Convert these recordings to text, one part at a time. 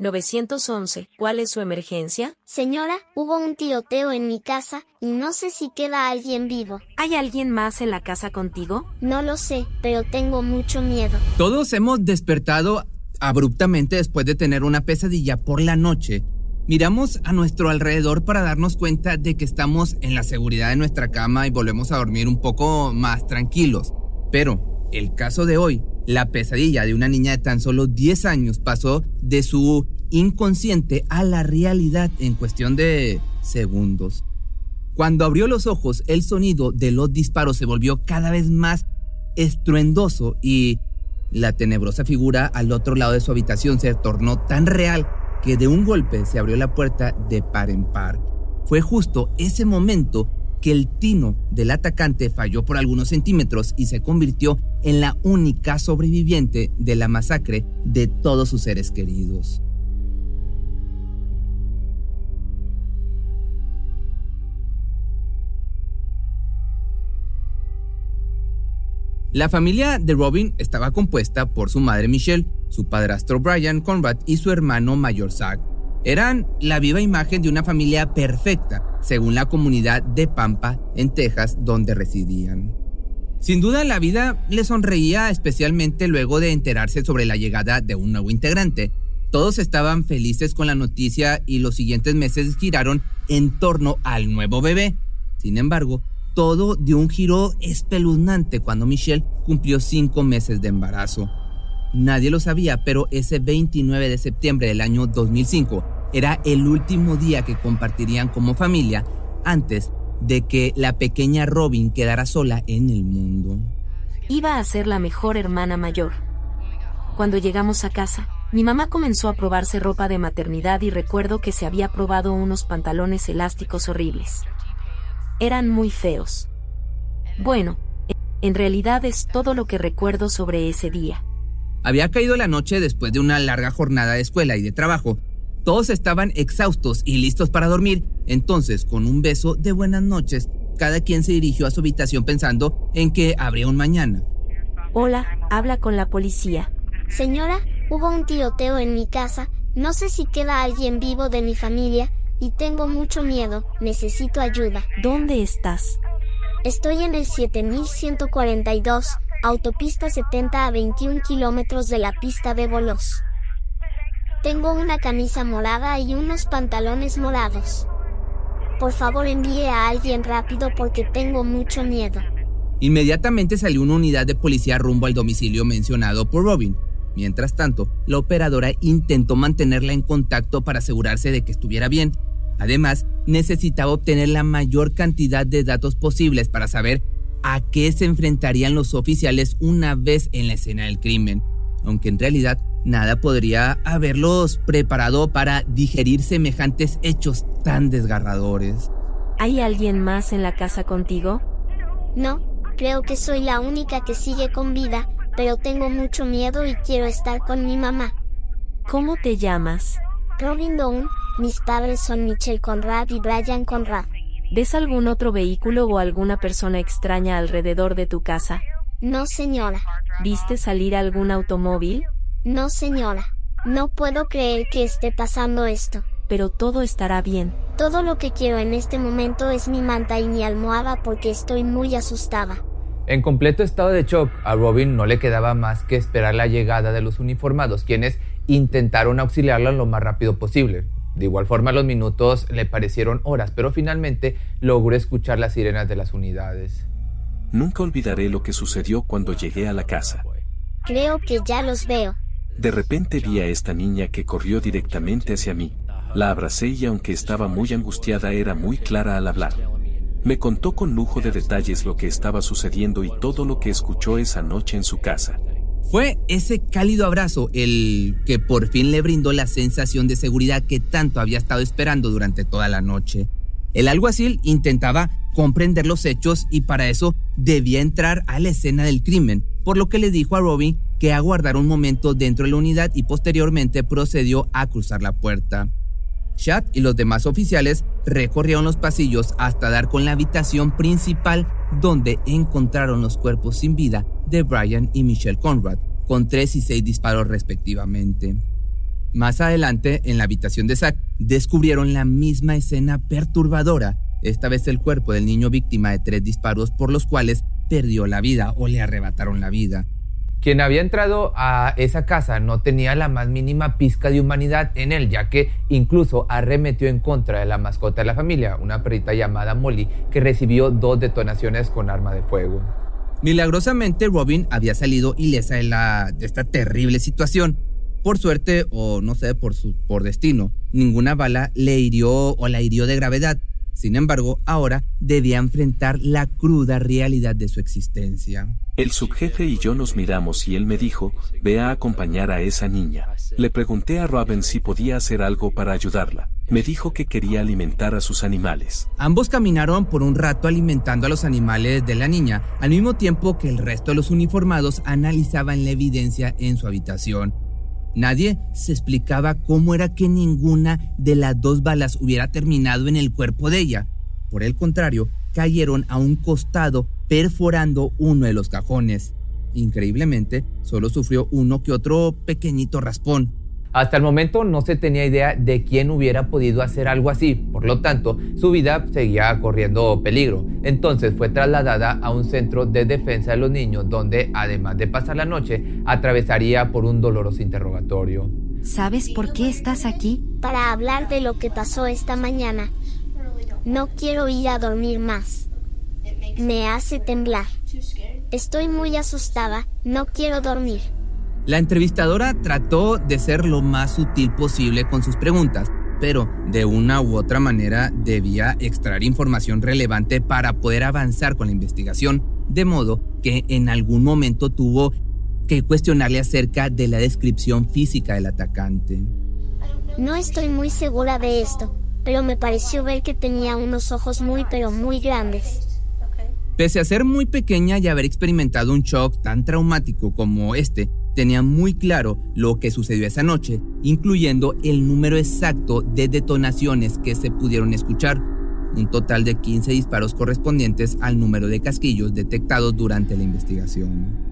911. ¿Cuál es su emergencia? Señora, hubo un tiroteo en mi casa y no sé si queda alguien vivo. ¿Hay alguien más en la casa contigo? No lo sé, pero tengo mucho miedo. Todos hemos despertado abruptamente después de tener una pesadilla por la noche. Miramos a nuestro alrededor para darnos cuenta de que estamos en la seguridad de nuestra cama y volvemos a dormir un poco más tranquilos. Pero el caso de hoy, la pesadilla de una niña de tan solo 10 años pasó de su inconsciente a la realidad en cuestión de segundos. Cuando abrió los ojos, el sonido de los disparos se volvió cada vez más estruendoso y la tenebrosa figura al otro lado de su habitación se tornó tan real que de un golpe se abrió la puerta de par en par. Fue justo ese momento que el tino del atacante falló por algunos centímetros y se convirtió en la única sobreviviente de la masacre de todos sus seres queridos. La familia de Robin estaba compuesta por su madre Michelle, su padrastro Brian Conrad y su hermano mayor Zach. Eran la viva imagen de una familia perfecta, según la comunidad de Pampa, en Texas, donde residían. Sin duda la vida le sonreía especialmente luego de enterarse sobre la llegada de un nuevo integrante. Todos estaban felices con la noticia y los siguientes meses giraron en torno al nuevo bebé. Sin embargo, todo dio un giro espeluznante cuando Michelle cumplió cinco meses de embarazo. Nadie lo sabía, pero ese 29 de septiembre del año 2005 era el último día que compartirían como familia antes de que la pequeña Robin quedara sola en el mundo. Iba a ser la mejor hermana mayor. Cuando llegamos a casa, mi mamá comenzó a probarse ropa de maternidad y recuerdo que se había probado unos pantalones elásticos horribles eran muy feos. Bueno, en realidad es todo lo que recuerdo sobre ese día. Había caído la noche después de una larga jornada de escuela y de trabajo. Todos estaban exhaustos y listos para dormir, entonces con un beso de buenas noches, cada quien se dirigió a su habitación pensando en que habría un mañana. Hola, habla con la policía. Señora, hubo un tiroteo en mi casa, no sé si queda alguien vivo de mi familia, y tengo mucho miedo, necesito ayuda. ¿Dónde estás? Estoy en el 7142, autopista 70 a 21 kilómetros de la pista de bolos. Tengo una camisa morada y unos pantalones morados. Por favor envíe a alguien rápido porque tengo mucho miedo. Inmediatamente salió una unidad de policía rumbo al domicilio mencionado por Robin. Mientras tanto, la operadora intentó mantenerla en contacto para asegurarse de que estuviera bien Además, necesitaba obtener la mayor cantidad de datos posibles para saber a qué se enfrentarían los oficiales una vez en la escena del crimen, aunque en realidad nada podría haberlos preparado para digerir semejantes hechos tan desgarradores. ¿Hay alguien más en la casa contigo? No, creo que soy la única que sigue con vida, pero tengo mucho miedo y quiero estar con mi mamá. ¿Cómo te llamas? Robin Dawn, mis padres son Michelle Conrad y Brian Conrad. ¿Ves algún otro vehículo o alguna persona extraña alrededor de tu casa? No, señora. ¿Viste salir algún automóvil? No, señora. No puedo creer que esté pasando esto. Pero todo estará bien. Todo lo que quiero en este momento es mi manta y mi almohada porque estoy muy asustada. En completo estado de shock, a Robin no le quedaba más que esperar la llegada de los uniformados, quienes intentaron auxiliarla lo más rápido posible. De igual forma los minutos le parecieron horas, pero finalmente logró escuchar las sirenas de las unidades. Nunca olvidaré lo que sucedió cuando llegué a la casa. Creo que ya los veo. De repente vi a esta niña que corrió directamente hacia mí. La abracé y aunque estaba muy angustiada era muy clara al hablar. Me contó con lujo de detalles lo que estaba sucediendo y todo lo que escuchó esa noche en su casa. Fue ese cálido abrazo el que por fin le brindó la sensación de seguridad que tanto había estado esperando durante toda la noche. El alguacil intentaba comprender los hechos y para eso debía entrar a la escena del crimen, por lo que le dijo a Robin que aguardara un momento dentro de la unidad y posteriormente procedió a cruzar la puerta. Chad y los demás oficiales recorrieron los pasillos hasta dar con la habitación principal donde encontraron los cuerpos sin vida de Brian y Michelle Conrad, con tres y seis disparos respectivamente. Más adelante, en la habitación de Zack, descubrieron la misma escena perturbadora, esta vez el cuerpo del niño víctima de tres disparos por los cuales perdió la vida o le arrebataron la vida. Quien había entrado a esa casa no tenía la más mínima pizca de humanidad en él, ya que incluso arremetió en contra de la mascota de la familia, una perrita llamada Molly, que recibió dos detonaciones con arma de fuego. Milagrosamente, Robin había salido ilesa de, la, de esta terrible situación. Por suerte, o no sé, por, su, por destino, ninguna bala le hirió o la hirió de gravedad. Sin embargo, ahora debía enfrentar la cruda realidad de su existencia. El subjefe y yo nos miramos y él me dijo, ve a acompañar a esa niña. Le pregunté a Robin si podía hacer algo para ayudarla. Me dijo que quería alimentar a sus animales. Ambos caminaron por un rato alimentando a los animales de la niña, al mismo tiempo que el resto de los uniformados analizaban la evidencia en su habitación. Nadie se explicaba cómo era que ninguna de las dos balas hubiera terminado en el cuerpo de ella. Por el contrario, cayeron a un costado perforando uno de los cajones. Increíblemente, solo sufrió uno que otro pequeñito raspón. Hasta el momento no se tenía idea de quién hubiera podido hacer algo así, por lo tanto, su vida seguía corriendo peligro. Entonces fue trasladada a un centro de defensa de los niños donde, además de pasar la noche, atravesaría por un doloroso interrogatorio. ¿Sabes por qué estás aquí? Para hablar de lo que pasó esta mañana. No quiero ir a dormir más. Me hace temblar. Estoy muy asustada, no quiero dormir. La entrevistadora trató de ser lo más sutil posible con sus preguntas, pero de una u otra manera debía extraer información relevante para poder avanzar con la investigación, de modo que en algún momento tuvo que cuestionarle acerca de la descripción física del atacante. No estoy muy segura de esto, pero me pareció ver que tenía unos ojos muy pero muy grandes. Pese a ser muy pequeña y haber experimentado un shock tan traumático como este, tenía muy claro lo que sucedió esa noche, incluyendo el número exacto de detonaciones que se pudieron escuchar, un total de 15 disparos correspondientes al número de casquillos detectados durante la investigación.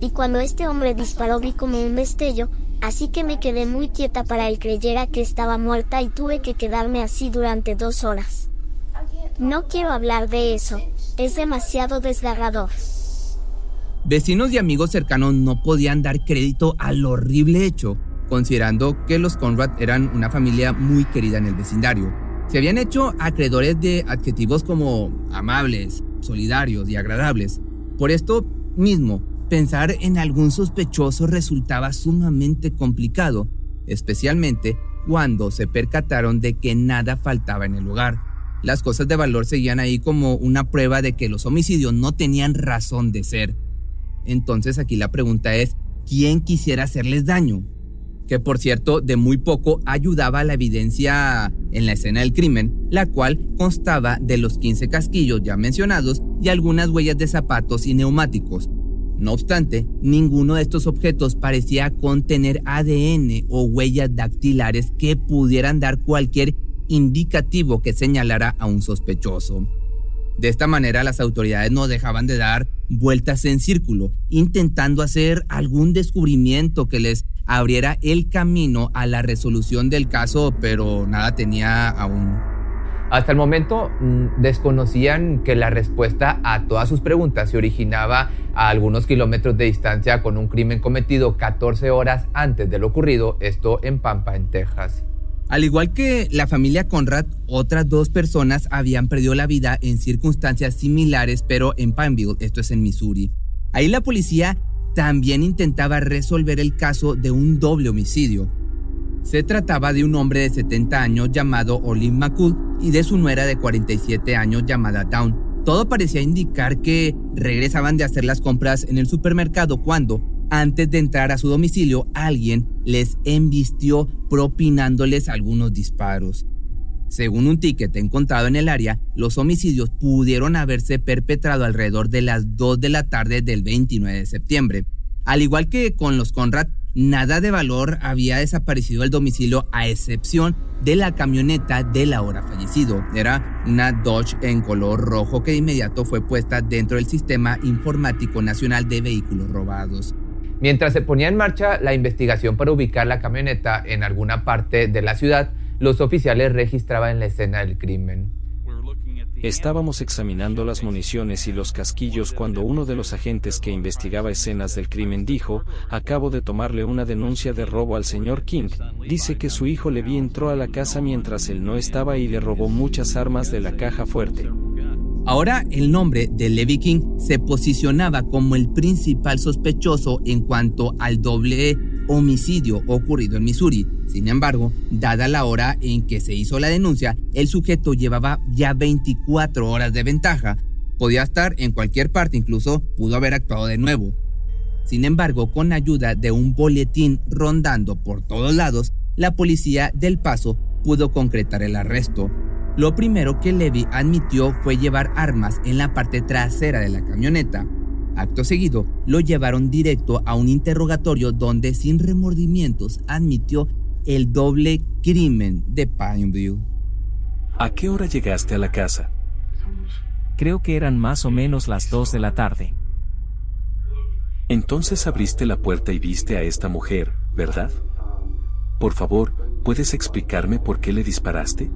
Y cuando este hombre disparó vi como un destello, así que me quedé muy quieta para él creyera que estaba muerta y tuve que quedarme así durante dos horas. No quiero hablar de eso. Es demasiado desgarrador. Vecinos y amigos cercanos no podían dar crédito al horrible hecho, considerando que los Conrad eran una familia muy querida en el vecindario. Se habían hecho acreedores de adjetivos como amables, solidarios y agradables. Por esto mismo, pensar en algún sospechoso resultaba sumamente complicado, especialmente cuando se percataron de que nada faltaba en el lugar las cosas de valor seguían ahí como una prueba de que los homicidios no tenían razón de ser. Entonces aquí la pregunta es, ¿quién quisiera hacerles daño? Que por cierto, de muy poco ayudaba a la evidencia en la escena del crimen, la cual constaba de los 15 casquillos ya mencionados y algunas huellas de zapatos y neumáticos. No obstante, ninguno de estos objetos parecía contener ADN o huellas dactilares que pudieran dar cualquier indicativo que señalara a un sospechoso. De esta manera las autoridades no dejaban de dar vueltas en círculo, intentando hacer algún descubrimiento que les abriera el camino a la resolución del caso, pero nada tenía aún. Hasta el momento mm, desconocían que la respuesta a todas sus preguntas se originaba a algunos kilómetros de distancia con un crimen cometido 14 horas antes de lo ocurrido, esto en Pampa, en Texas. Al igual que la familia Conrad, otras dos personas habían perdido la vida en circunstancias similares, pero en Pineville, esto es en Missouri. Ahí la policía también intentaba resolver el caso de un doble homicidio. Se trataba de un hombre de 70 años llamado Olin McCool y de su nuera de 47 años llamada Dawn, Todo parecía indicar que regresaban de hacer las compras en el supermercado cuando, antes de entrar a su domicilio, alguien les embistió propinándoles algunos disparos. Según un ticket encontrado en el área, los homicidios pudieron haberse perpetrado alrededor de las 2 de la tarde del 29 de septiembre. Al igual que con los Conrad, nada de valor había desaparecido del domicilio a excepción de la camioneta del ahora fallecido. Era una Dodge en color rojo que de inmediato fue puesta dentro del Sistema Informático Nacional de Vehículos Robados. Mientras se ponía en marcha la investigación para ubicar la camioneta en alguna parte de la ciudad, los oficiales registraban la escena del crimen. Estábamos examinando las municiones y los casquillos cuando uno de los agentes que investigaba escenas del crimen dijo, acabo de tomarle una denuncia de robo al señor King. Dice que su hijo Levi entró a la casa mientras él no estaba y le robó muchas armas de la caja fuerte. Ahora el nombre de Levi King se posicionaba como el principal sospechoso en cuanto al doble homicidio ocurrido en Missouri. Sin embargo, dada la hora en que se hizo la denuncia, el sujeto llevaba ya 24 horas de ventaja. Podía estar en cualquier parte, incluso pudo haber actuado de nuevo. Sin embargo, con ayuda de un boletín rondando por todos lados, la policía del Paso pudo concretar el arresto. Lo primero que Levy admitió fue llevar armas en la parte trasera de la camioneta. Acto seguido, lo llevaron directo a un interrogatorio donde sin remordimientos admitió el doble crimen de Pineview. ¿A qué hora llegaste a la casa? Creo que eran más o menos las 2 de la tarde. Entonces abriste la puerta y viste a esta mujer, ¿verdad? Por favor, ¿puedes explicarme por qué le disparaste?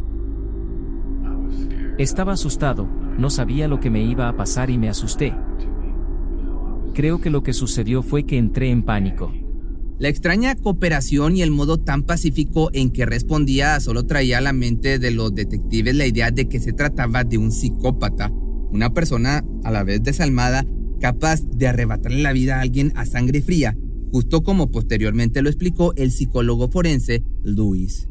Estaba asustado, no sabía lo que me iba a pasar y me asusté. Creo que lo que sucedió fue que entré en pánico. La extraña cooperación y el modo tan pacífico en que respondía solo traía a la mente de los detectives la idea de que se trataba de un psicópata, una persona a la vez desalmada, capaz de arrebatarle la vida a alguien a sangre fría, justo como posteriormente lo explicó el psicólogo forense Luis.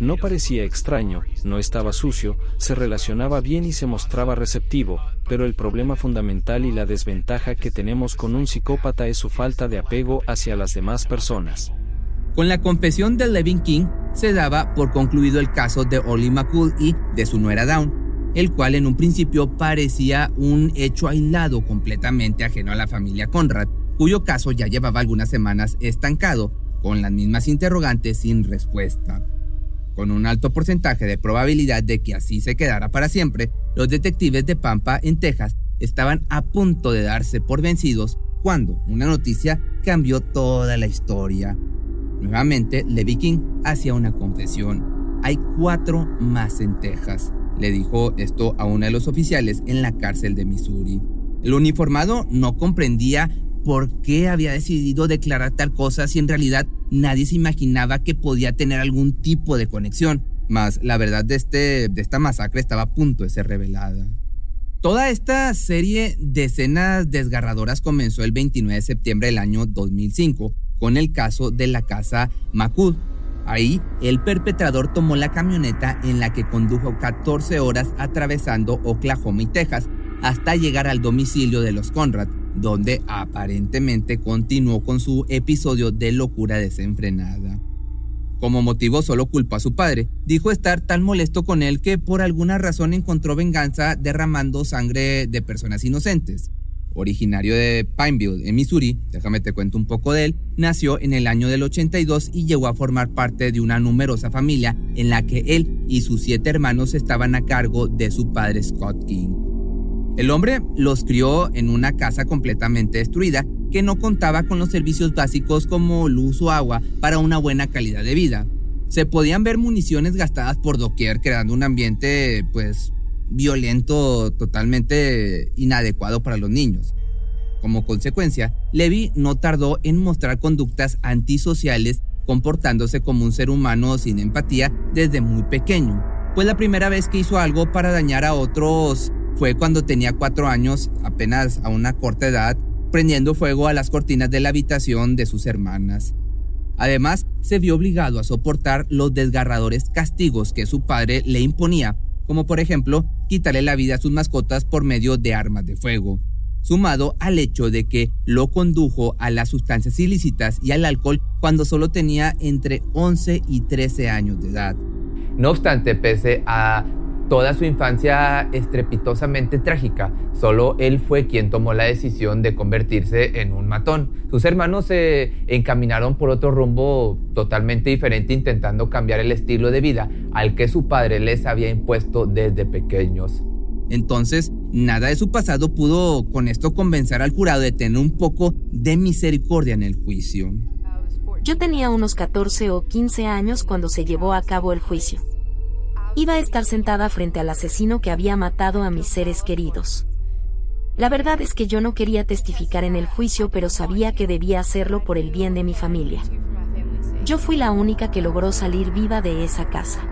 No parecía extraño, no estaba sucio, se relacionaba bien y se mostraba receptivo, pero el problema fundamental y la desventaja que tenemos con un psicópata es su falta de apego hacia las demás personas. Con la confesión de Levin King, se daba por concluido el caso de Ollie McCool y de su nuera Down, el cual en un principio parecía un hecho aislado completamente ajeno a la familia Conrad, cuyo caso ya llevaba algunas semanas estancado, con las mismas interrogantes sin respuesta. Con un alto porcentaje de probabilidad de que así se quedara para siempre, los detectives de Pampa, en Texas, estaban a punto de darse por vencidos cuando una noticia cambió toda la historia. Nuevamente, Levi King hacía una confesión. Hay cuatro más en Texas, le dijo esto a uno de los oficiales en la cárcel de Missouri. El uniformado no comprendía por qué había decidido declarar tal cosa si en realidad nadie se imaginaba que podía tener algún tipo de conexión. Mas la verdad de, este, de esta masacre estaba a punto de ser revelada. Toda esta serie de escenas desgarradoras comenzó el 29 de septiembre del año 2005 con el caso de la casa Macud. Ahí, el perpetrador tomó la camioneta en la que condujo 14 horas atravesando Oklahoma y Texas hasta llegar al domicilio de los Conrad, donde aparentemente continuó con su episodio de locura desenfrenada. Como motivo solo culpó a su padre. Dijo estar tan molesto con él que por alguna razón encontró venganza derramando sangre de personas inocentes. Originario de Pineville, en Missouri, déjame te cuento un poco de él, nació en el año del 82 y llegó a formar parte de una numerosa familia en la que él y sus siete hermanos estaban a cargo de su padre Scott King. El hombre los crió en una casa completamente destruida que no contaba con los servicios básicos como luz o agua para una buena calidad de vida. Se podían ver municiones gastadas por doquier creando un ambiente pues violento totalmente inadecuado para los niños. Como consecuencia, Levi no tardó en mostrar conductas antisociales comportándose como un ser humano sin empatía desde muy pequeño. Pues la primera vez que hizo algo para dañar a otros fue cuando tenía cuatro años, apenas a una corta edad, prendiendo fuego a las cortinas de la habitación de sus hermanas. Además, se vio obligado a soportar los desgarradores castigos que su padre le imponía como por ejemplo quitarle la vida a sus mascotas por medio de armas de fuego, sumado al hecho de que lo condujo a las sustancias ilícitas y al alcohol cuando solo tenía entre 11 y 13 años de edad. No obstante, pese a toda su infancia estrepitosamente trágica. Solo él fue quien tomó la decisión de convertirse en un matón. Sus hermanos se encaminaron por otro rumbo totalmente diferente intentando cambiar el estilo de vida al que su padre les había impuesto desde pequeños. Entonces, nada de su pasado pudo con esto convencer al jurado de tener un poco de misericordia en el juicio. Yo tenía unos 14 o 15 años cuando se llevó a cabo el juicio. Iba a estar sentada frente al asesino que había matado a mis seres queridos. La verdad es que yo no quería testificar en el juicio, pero sabía que debía hacerlo por el bien de mi familia. Yo fui la única que logró salir viva de esa casa.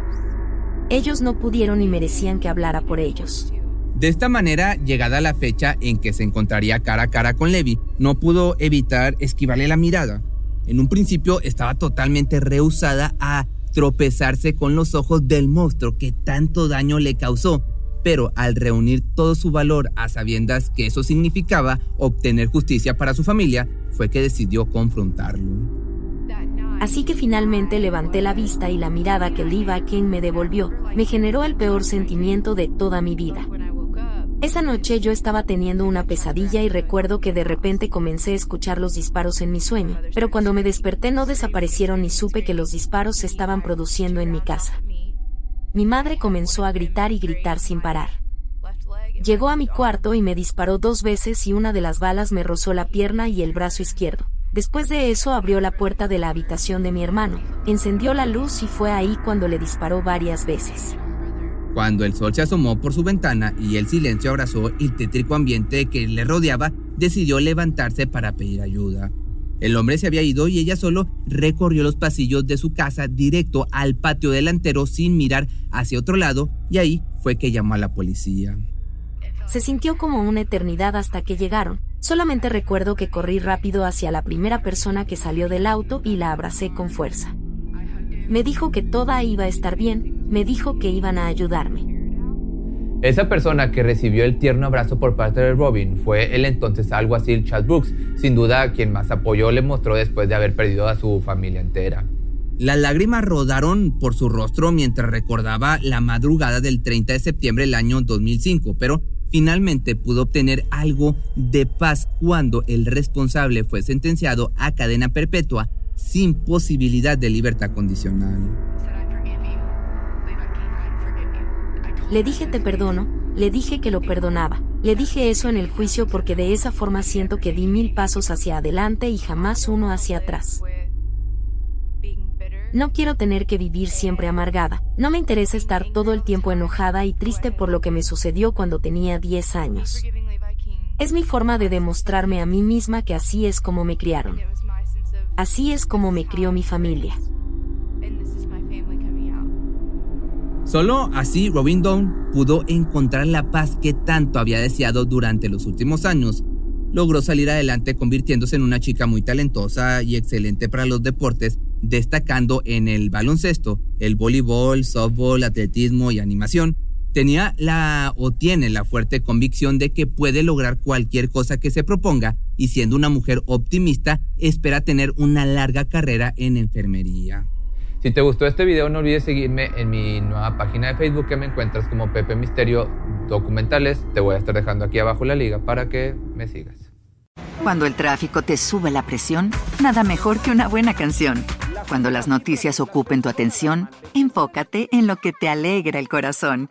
Ellos no pudieron y merecían que hablara por ellos. De esta manera, llegada la fecha en que se encontraría cara a cara con Levi, no pudo evitar esquivarle la mirada. En un principio estaba totalmente rehusada a tropezarse con los ojos del monstruo que tanto daño le causó, pero al reunir todo su valor a sabiendas que eso significaba obtener justicia para su familia, fue que decidió confrontarlo. Así que finalmente levanté la vista y la mirada que Liva King me devolvió me generó el peor sentimiento de toda mi vida. Esa noche yo estaba teniendo una pesadilla y recuerdo que de repente comencé a escuchar los disparos en mi sueño, pero cuando me desperté no desaparecieron y supe que los disparos se estaban produciendo en mi casa. Mi madre comenzó a gritar y gritar sin parar. Llegó a mi cuarto y me disparó dos veces y una de las balas me rozó la pierna y el brazo izquierdo. Después de eso abrió la puerta de la habitación de mi hermano, encendió la luz y fue ahí cuando le disparó varias veces. Cuando el sol se asomó por su ventana y el silencio abrazó el tétrico ambiente que le rodeaba, decidió levantarse para pedir ayuda. El hombre se había ido y ella solo recorrió los pasillos de su casa directo al patio delantero sin mirar hacia otro lado y ahí fue que llamó a la policía. Se sintió como una eternidad hasta que llegaron. Solamente recuerdo que corrí rápido hacia la primera persona que salió del auto y la abracé con fuerza. Me dijo que toda iba a estar bien, me dijo que iban a ayudarme. Esa persona que recibió el tierno abrazo por parte de Robin fue el entonces alguacil Chad Brooks, sin duda quien más apoyo le mostró después de haber perdido a su familia entera. Las lágrimas rodaron por su rostro mientras recordaba la madrugada del 30 de septiembre del año 2005, pero finalmente pudo obtener algo de paz cuando el responsable fue sentenciado a cadena perpetua sin posibilidad de libertad condicional. Le dije te perdono, le dije que lo perdonaba, le dije eso en el juicio porque de esa forma siento que di mil pasos hacia adelante y jamás uno hacia atrás. No quiero tener que vivir siempre amargada, no me interesa estar todo el tiempo enojada y triste por lo que me sucedió cuando tenía 10 años. Es mi forma de demostrarme a mí misma que así es como me criaron. Así es como me crió mi familia. Solo así Robin Dawn pudo encontrar la paz que tanto había deseado durante los últimos años. Logró salir adelante convirtiéndose en una chica muy talentosa y excelente para los deportes, destacando en el baloncesto, el voleibol, softball, atletismo y animación, tenía la o tiene la fuerte convicción de que puede lograr cualquier cosa que se proponga y siendo una mujer optimista espera tener una larga carrera en enfermería. Si te gustó este video no olvides seguirme en mi nueva página de Facebook que me encuentras como Pepe Misterio Documentales. Te voy a estar dejando aquí abajo la liga para que me sigas. Cuando el tráfico te sube la presión, nada mejor que una buena canción. Cuando las noticias ocupen tu atención, enfócate en lo que te alegra el corazón.